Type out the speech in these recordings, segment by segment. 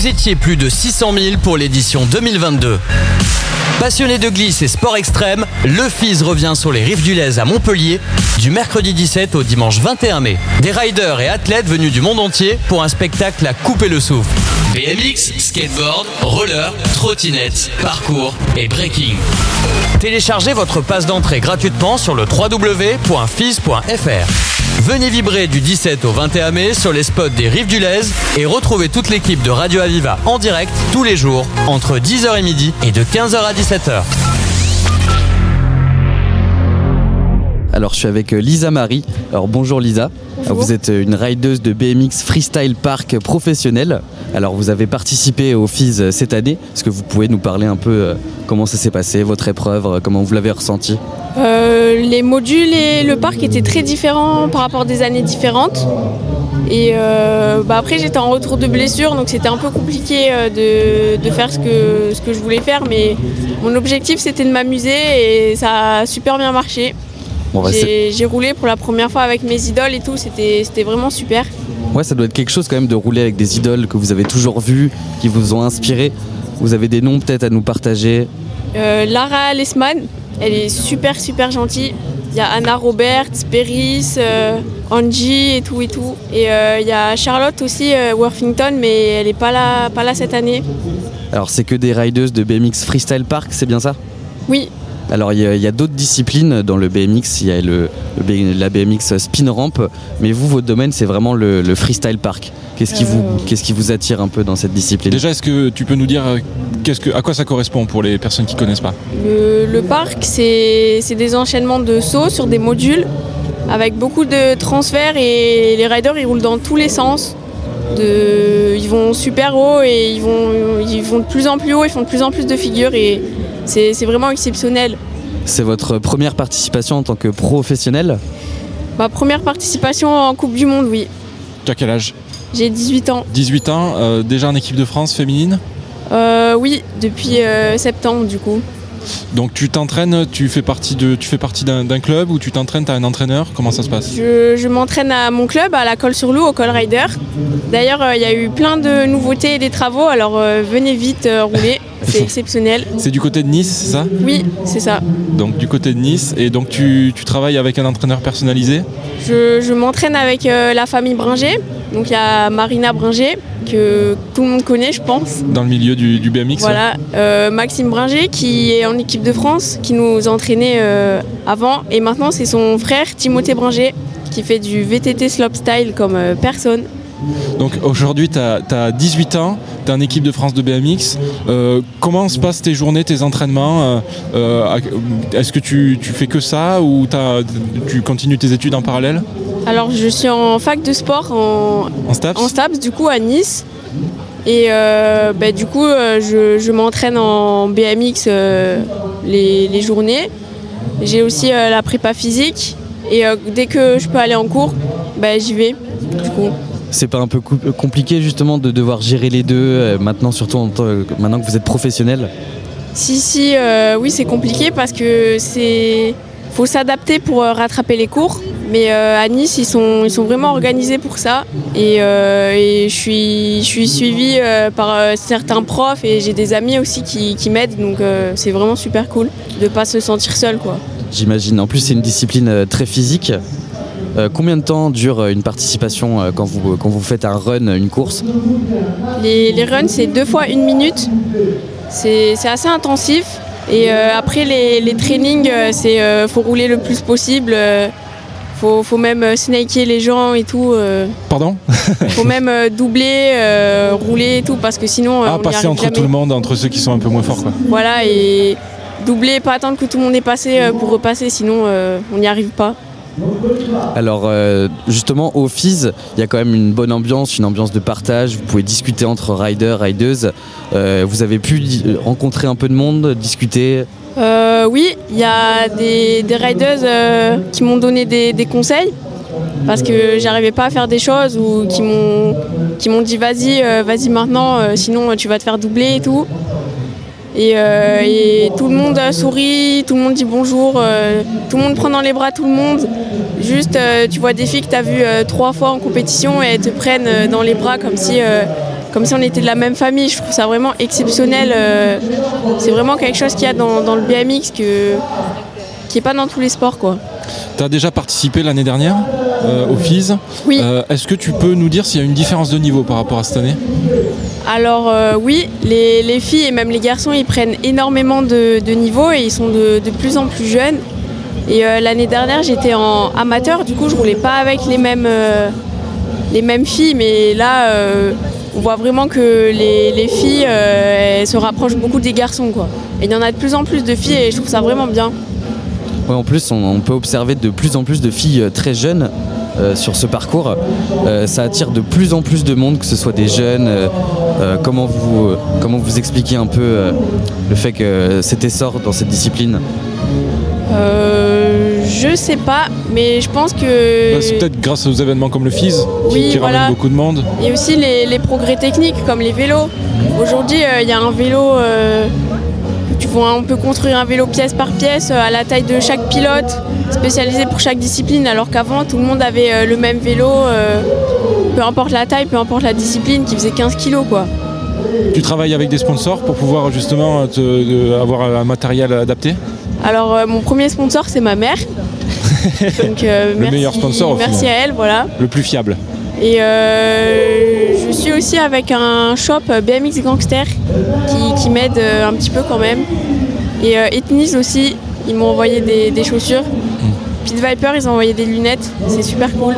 Vous étiez plus de 600 000 pour l'édition 2022. Passionné de glisse et sport extrême, le FIS revient sur les rives du Lez à Montpellier du mercredi 17 au dimanche 21 mai. Des riders et athlètes venus du monde entier pour un spectacle à couper le souffle. BMX, skateboard, roller, trottinette, parcours et breaking. Téléchargez votre passe d'entrée gratuitement sur le www.fis.fr. Venez vibrer du 17 au 21 mai sur les spots des Rives du Lez et retrouvez toute l'équipe de Radio Aviva en direct tous les jours entre 10h et midi et de 15h à 17h. Alors je suis avec euh, Lisa Marie. Alors bonjour Lisa. Vous êtes euh, une rideuse de BMX Freestyle Park professionnelle. Alors vous avez participé au FIS euh, cette année. Est-ce que vous pouvez nous parler un peu comment ça s'est passé, votre épreuve, comment vous l'avez ressenti Euh, les modules et le parc étaient très différents par rapport à des années différentes. Et euh, bah après j'étais en retour de blessure donc c'était un peu compliqué euh, de, de faire ce que, ce que je voulais faire mais mon objectif c'était de m'amuser et ça a super bien marché. Bon, bah, J'ai roulé pour la première fois avec mes idoles et tout, c'était c'était vraiment super. Ouais, ça doit être quelque chose quand même de rouler avec des idoles que vous avez toujours vues, qui vous ont inspiré. Vous avez des noms peut-être à nous partager? Euh, Lara Lesman, elle est super super gentille. Il y a Anna Roberts, Peris, euh, Angie et tout et tout. Et euh, il y a Charlotte aussi, euh, Worthington, mais elle n'est pas là, pas là cette année. Alors c'est que des rideuses de BMX Freestyle Park, c'est bien ça? Oui, Alors il y a, d'autres disciplines dans le BMX, il y a le, le B- la BMX spin ramp, mais vous votre domaine c'est vraiment le, le freestyle park. Qu'est-ce qui, vous, qu'est-ce qui vous attire un peu dans cette discipline? Déjà, est-ce que tu peux nous dire euh, qu'est-ce que, à quoi ça correspond pour les personnes qui connaissent pas? Le, le parc, c'est c'est des enchaînements de sauts sur des modules avec beaucoup de transferts et les riders ils roulent dans tous les sens. De, ils vont super haut et ils vont, ils vont de plus en plus haut, ils font de plus en plus de figures et c'est vraiment exceptionnel. C'est votre première participation en tant que professionnel Ma première participation en Coupe du Monde, oui. Tu as quel âge? J'ai 18 ans. 18 ans, euh, déjà en équipe de France féminine? Euh, oui, depuis euh, septembre du coup. Donc tu t'entraînes, tu fais partie, de, tu fais partie d'un, club ou tu t'entraînes, tu as un entraîneur? Comment ça se passe? Je, je m'entraîne à mon club, à la Colle sur Loup, au Col Rider. D'ailleurs, euh, il y a eu plein de nouveautés et des travaux, alors euh, venez vite euh, rouler, c'est exceptionnel. C'est du côté de Nice, c'est ça? Oui, c'est ça. Donc du côté de Nice. Et donc tu, tu travailles avec un entraîneur personnalisé? Je, je m'entraîne avec la famille Bringer. Donc il y a Marina Bringer, que tout le monde connaît, je pense. dans le milieu du, du BMX. Voilà, euh, Maxime Bringer qui est en équipe de France, qui nous entraînait euh, avant. Et maintenant, c'est son frère Timothée Bringer qui fait du VTT slopestyle comme euh, personne. Donc aujourd'hui, tu as, 18 ans, tu es en équipe de France de BMX. Euh, comment se passent tes journées, tes entraînements Euh, Est-ce que tu, tu fais que ça ou tu continues tes études en parallèle? Alors, je suis en fac de sport en, En STAPS en STAPS, du coup, à Nice. Et euh, bah, du coup, euh, je, je m'entraîne en BMX euh, les, les journées. J'ai aussi la prépa physique. Et dès que je peux aller en cours, bah, j'y vais. Du coup. C'est pas un peu compliqué justement de devoir gérer les deux maintenant, surtout en maintenant que vous êtes professionnel? Si, si, oui, c'est compliqué parce que c'est. Faut s'adapter pour euh, rattraper les cours. Mais euh, à Nice, ils sont, ils sont vraiment organisés pour ça. Et, euh, et je suis, je suis suivie euh, par certains profs et j'ai des amis aussi qui, qui m'aident. Donc c'est vraiment super cool de pas se sentir seul, quoi. J'imagine. En plus, c'est une discipline très physique. Combien de temps dure une participation quand vous, quand vous faites un run, une course? Les, les runs, c'est deux fois une minute. C'est c'est assez intensif. Et euh, après, les, les trainings, euh, c'est euh, faut rouler le plus possible. faut, faut même snaker les gens et tout. Pardon? Faut même doubler, euh, rouler et tout, parce que sinon, Ah, on passer entre jamais. tout le monde, entre ceux qui sont un peu moins forts. Quoi. Voilà, et doubler, pas attendre que tout le monde est passé pour repasser, sinon euh, on n'y arrive pas. Alors euh, justement au FIS, il y a quand même une bonne ambiance, une ambiance de partage. Vous pouvez discuter entre riders, rideuses. Euh, vous avez pu rencontrer un peu de monde, discuter. Euh, oui, il y a des, euh, qui m'ont donné des, des conseils parce que j'arrivais pas à faire des choses ou qui m'ont dit vas-y vas-y maintenant sinon tu vas te faire doubler et tout. Et, euh, et tout le monde euh, sourit, tout le monde dit bonjour, euh, tout le monde prend dans les bras tout le monde. Juste, euh, tu vois des filles que tu as vues trois fois en compétition et elles te prennent dans les bras comme si comme si on était de la même famille. Je trouve ça vraiment exceptionnel. c'est vraiment quelque chose qu'il y a dans, dans le BMX que, qui n'est pas dans tous les sports. Quoi. Tu as déjà participé l'année dernière euh, au FIS. Oui. Euh, Est-ce que tu peux nous dire s'il y a une différence de niveau par rapport à cette année? Alors euh, oui, les, les filles et même les garçons, ils prennent énormément de, de niveau et ils sont de, plus en plus jeunes. Et euh, l'année dernière, j'étais en amateur, du coup, je roulais pas avec les mêmes, euh, filles, mais là, on voit vraiment que les, les filles se rapprochent beaucoup des garçons, quoi. Et il y en a de plus en plus de filles et je trouve ça vraiment bien. Ouais, en plus, on, peut observer de plus en plus de filles très jeunes sur ce parcours. Ça attire de plus en plus de monde, que ce soit des jeunes. Comment, vous, euh, comment vous expliquez un peu euh, le fait que cet essor dans cette discipline? Euh, je sais pas, mais je pense que. Bah, C'est peut-être grâce aux événements comme le FIS qui, Oui, qui voilà. ramènent beaucoup de monde. Et aussi les, les progrès techniques comme les vélos. Aujourd'hui, euh, il y a un vélo, euh, tu vois, on peut construire un vélo pièce par pièce euh, à la taille de chaque pilote, spécialisé pour chaque discipline, alors qu'avant tout le monde avait euh, le même vélo, euh, peu importe la taille, peu importe la discipline, qui faisait 15 kilos quoi. Tu travailles avec des sponsors pour pouvoir justement te- de- avoir un matériel adapté? Alors euh, mon premier sponsor c'est ma mère. Donc, euh, Le merci, meilleur sponsor, Merci à elle, voilà. Le plus fiable. Et euh, je suis aussi avec un shop BMX Gangster qui, qui m'aide un petit peu quand même. Et Ethnis aussi, ils m'ont envoyé des, des chaussures. Pit Viper, ils ont envoyé des lunettes. C'est super cool.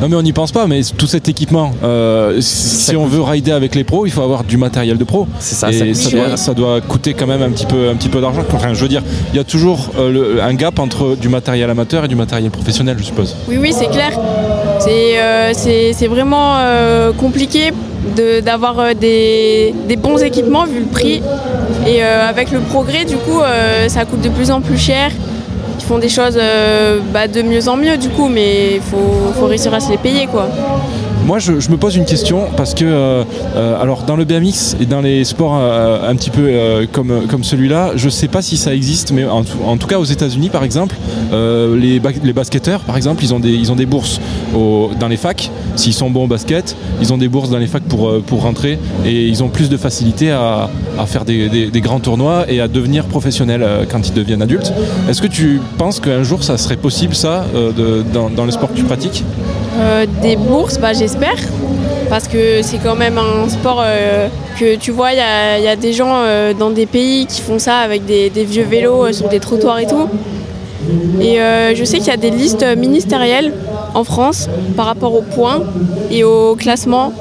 Non mais on n'y pense pas, mais tout cet équipement, euh, si on veut rider avec les pros, il faut avoir du matériel de pro. C'est ça, Et ça ça, doit, ça doit coûter quand même un petit peu, un petit peu d'argent. Enfin, je veux dire, il y a toujours euh, le- un gap entre du matériel amateur et du matériel professionnel, je suppose. Oui, oui, c'est clair. C'est euh, c'est- c'est vraiment euh, compliqué de- d'avoir euh, des, des bons équipements vu le prix. Et euh, avec le progrès, du coup, euh, ça coûte de plus en plus cher. Font des choses euh, bah, de mieux en mieux, du coup, mais il faut réussir à se les payer, quoi. Moi, je, me pose une question parce que, euh, euh, alors, dans le BMX et dans les sports euh, un petit peu comme, comme celui-là, je sais pas si ça existe, mais en, tout- cas aux États-Unis, par exemple, les, ba- les basketteurs, par exemple, ils ont des, ils ont des bourses dans les facs. S'ils sont bons au basket, ils ont des bourses dans les facs pour, pour rentrer et ils ont plus de facilité à, à faire des, des- grands tournois et à devenir professionnels quand ils deviennent adultes. Est-ce que tu penses qu'un jour ça serait possible, ça, dans, dans le sport que tu pratiques? Euh, des bourses, bah, j'espère. Parce que c'est quand même un sport euh, que tu vois, il y a, des gens euh, dans des pays qui font ça avec des, des vieux vélos sur des trottoirs et tout. Et je sais qu'il y a des listes ministérielles en France par rapport aux points et au classement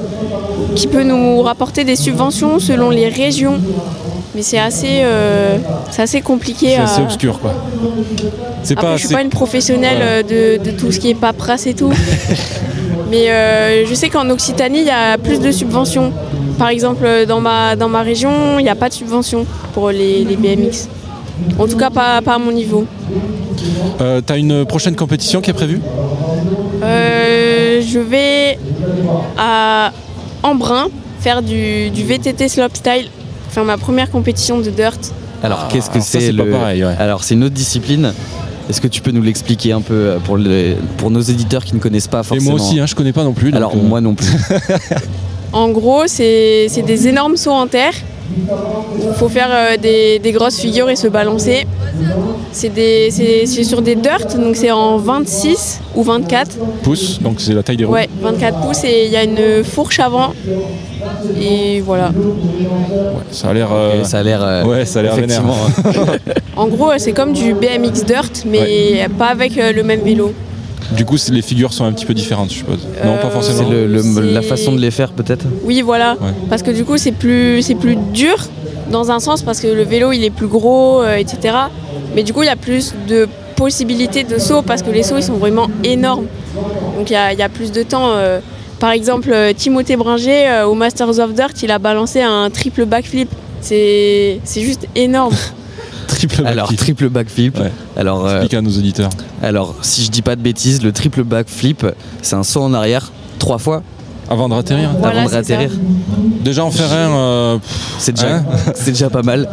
qui peut nous rapporter des subventions selon les régions. Mais c'est assez, euh, c'est assez compliqué C'est à. assez obscur, quoi. C'est Après, pas je suis assez- pas une professionnelle Voilà. euh, de, de tout ce qui est paperasse et tout. Mais euh, je sais qu'en Occitanie, il y a plus de subventions. Par exemple, dans ma, dans ma région, il n'y a pas de subvention pour les, les BMX. En tout cas, pas, pas à mon niveau. Euh, T'as une prochaine compétition qui est prévue? Euh, je vais à Embrun faire du, du VTT slopestyle, faire ma première compétition de dirt. Alors, qu'est-ce que ça, c'est c'est pas le... pareil, ouais. Alors, c'est une autre discipline. Est-ce que tu peux nous l'expliquer un peu euh, pour, nos éditeurs qui ne connaissent pas Et forcément moi aussi, hein, je connais pas non plus. Alors, euh, moi non plus. En gros, c'est c'est des énormes sauts en terre. Il faut faire euh, des, des grosses figures et se balancer. C'est sur des dirt, donc c'est en 26 ou 24. pouces, donc c'est la taille des roues. Ouais, 24 pouces et il y a une fourche avant. Et voilà. Ça a l'air. euh, ça a l'air. euh, Ouais, ça a l'air vénère. En gros, c'est comme du BMX dirt, mais pas avec euh, le même vélo. Du coup, les figures sont un petit peu différentes, je suppose. non, pas Euh, forcément. c'est le- le- C'est- la façon de les faire peut-être. Oui, voilà. Ouais. Parce que du coup, c'est plus, c'est plus dur dans un sens parce que le vélo, il est plus gros, euh, etc. Mais du coup, il y a plus de possibilités de sauts parce que les sauts, ils sont vraiment énormes. Donc, il y a, il y a plus de temps. euh. Par exemple, Timothée Bringer, euh, au Masters of Dirt, il a balancé un triple backflip. C'est c'est juste énorme. Triple Alors backflip. triple backflip. Ouais. Alors, euh, Explique à nos auditeurs. alors si je dis pas de bêtises, le triple backflip, c'est un saut en arrière trois fois Avant de ratterrir Voilà, avant de. Déjà en faire un, euh, C'est déjà, Hein c'est déjà pas mal.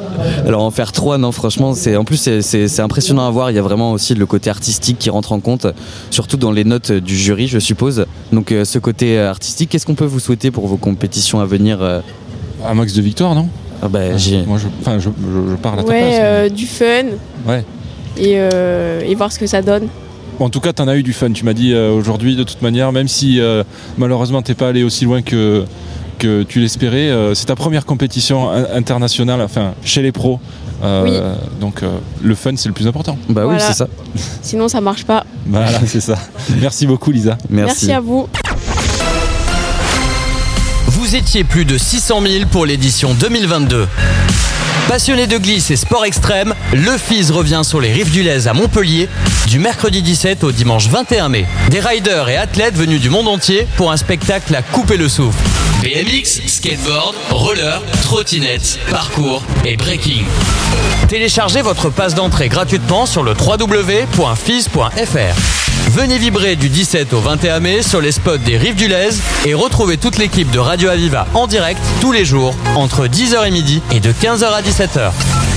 Alors en faire trois, non, franchement, c'est en plus c'est- impressionnant à voir. Il y a vraiment aussi le côté artistique qui rentre en compte, surtout dans les notes du jury, je suppose. Donc euh, ce côté artistique, qu'est-ce qu'on peut vous souhaiter pour vos compétitions à venir euh un max de victoire, non? Ah bah, j'ai- Moi, je, enfin, je, je- je parle à ta Ouais, place. mais- euh, du fun. Ouais. Et, euh, et voir ce que ça donne. En tout cas, t'en as eu du fun. Tu m'as dit euh, aujourd'hui, de toute manière, même si euh, malheureusement t'es pas allé aussi loin que, que tu l'espérais, euh, c'est ta première compétition in- internationale, enfin chez les pros. Euh, Oui. Donc euh, le fun, c'est le plus important. bah oui, Voilà. c'est ça. Sinon, ça marche pas. Voilà, c'est ça. Merci beaucoup, Lisa. Merci. Merci à vous. Vous étiez plus de 600 000 pour l'édition 2022. Passionné de glisse et sport extrême, le FIS revient sur les rives du Lez à Montpellier du mercredi 17 au dimanche 21 mai. Des riders et athlètes venus du monde entier pour un spectacle à couper le souffle. BMX, skateboard, roller, trottinette, parcours et breaking. Téléchargez votre passe d'entrée gratuitement sur le www.fis.fr. Venez vibrer du 17 au 21 mai sur les spots des Rives du Lez et retrouvez toute l'équipe de Radio Aviva en direct tous les jours entre 10h et midi et de 15h à 17h.